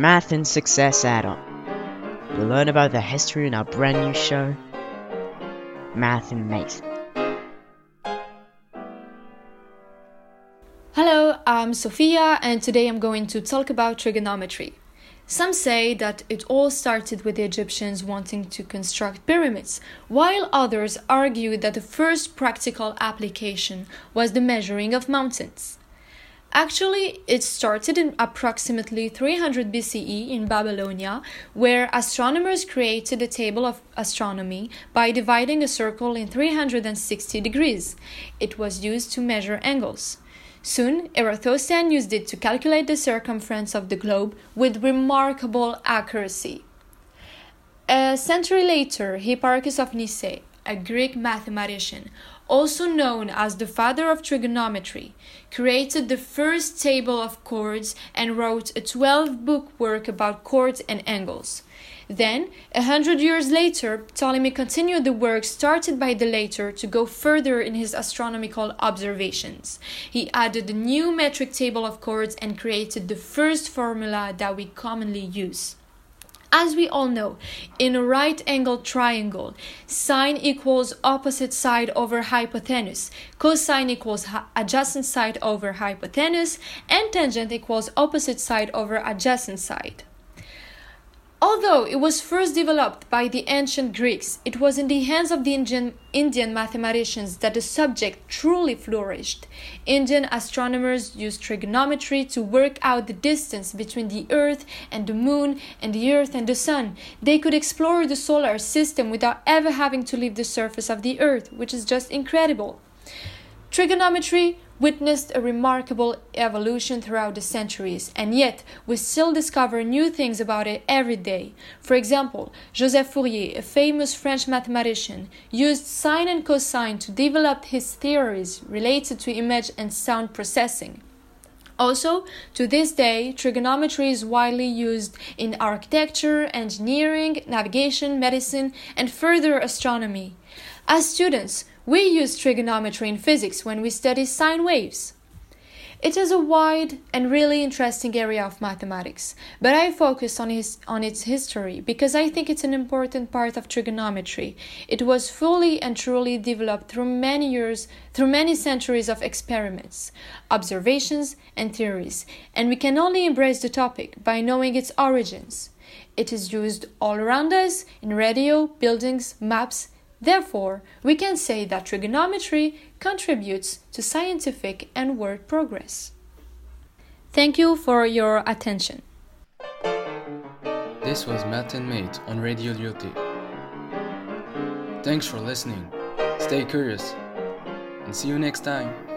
Math and Success add-on. You'll learn about the history in our brand new show, Math'n Mate. Hello, I'm Sophia, and today I'm going to talk about trigonometry. Some say that it all started with the Egyptians wanting to construct pyramids, while others argue that the first practical application was the measuring of mountains. Actually, it started in approximately 300 BCE in Babylonia, where astronomers created a table of astronomy by dividing a circle in 360 degrees. It was used to measure angles. Soon, Eratosthenes used it to calculate the circumference of the globe with remarkable accuracy. A century later, Hipparchus of Nicaea, a Greek mathematician, also known as the father of trigonometry, created the first table of chords and wrote a 12 book work about chords and angles. Then, a hundred years later, Ptolemy continued the work started by the later to go further in his astronomical observations. He added a new metric table of chords and created the first formula that we commonly use. As we all know, in a right angled triangle, sine equals opposite side over hypotenuse, cosine equals adjacent side over hypotenuse, and tangent equals opposite side over adjacent side. Although it was first developed by the ancient Greeks, it was in the hands of the Indian, Indian, mathematicians that the subject truly flourished. Indian astronomers used trigonometry to work out the distance between the Earth and the Moon and the Earth and the Sun. They could explore the solar system without ever having to leave the surface of the Earth, which is just incredible. Trigonometry witnessed a remarkable evolution throughout the centuries, and yet we still discover new things about it every day. For example, Joseph Fourier, a famous French mathematician, used sine and cosine to develop his theories related to image and sound processing. Also, to this day, trigonometry is widely used in architecture, engineering, navigation, medicine, and further astronomy. As students, we use trigonometry in physics when we study sine waves. It is a wide and really interesting area of mathematics, but I focus on, his, on its history because I think it's an important part of trigonometry. It was fully and truly developed through many years, through many centuries of experiments, observations, and theories, and we can only embrace the topic by knowing its origins. It is used all around us in radio, buildings, maps, Therefore, we can say that trigonometry contributes to scientific and world progress. Thank you for your attention. This was Math'n Mate on Radio Lyoté. Thanks for listening. Stay curious and see you next time.